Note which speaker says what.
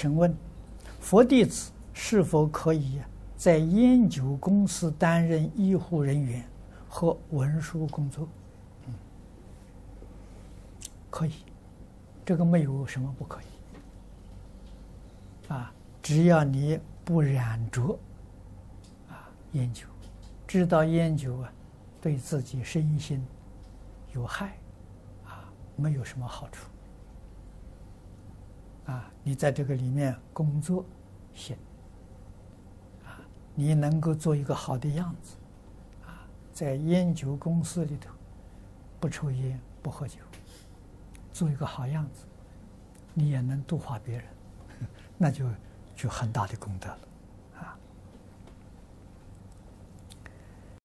Speaker 1: 请问佛弟子是否可以在烟酒公司担任医护人员和文书工作？嗯，可以，这个没有什么不可以。啊，只要你不染着啊烟酒，知道烟酒啊对自己身心有害，啊没有什么好处。啊，你在这个里面工作行，啊，你能够做一个好的样子，啊，在烟酒公司里头不抽烟不喝酒，做一个好样子，你也能度化别人，那就就很大的功德了。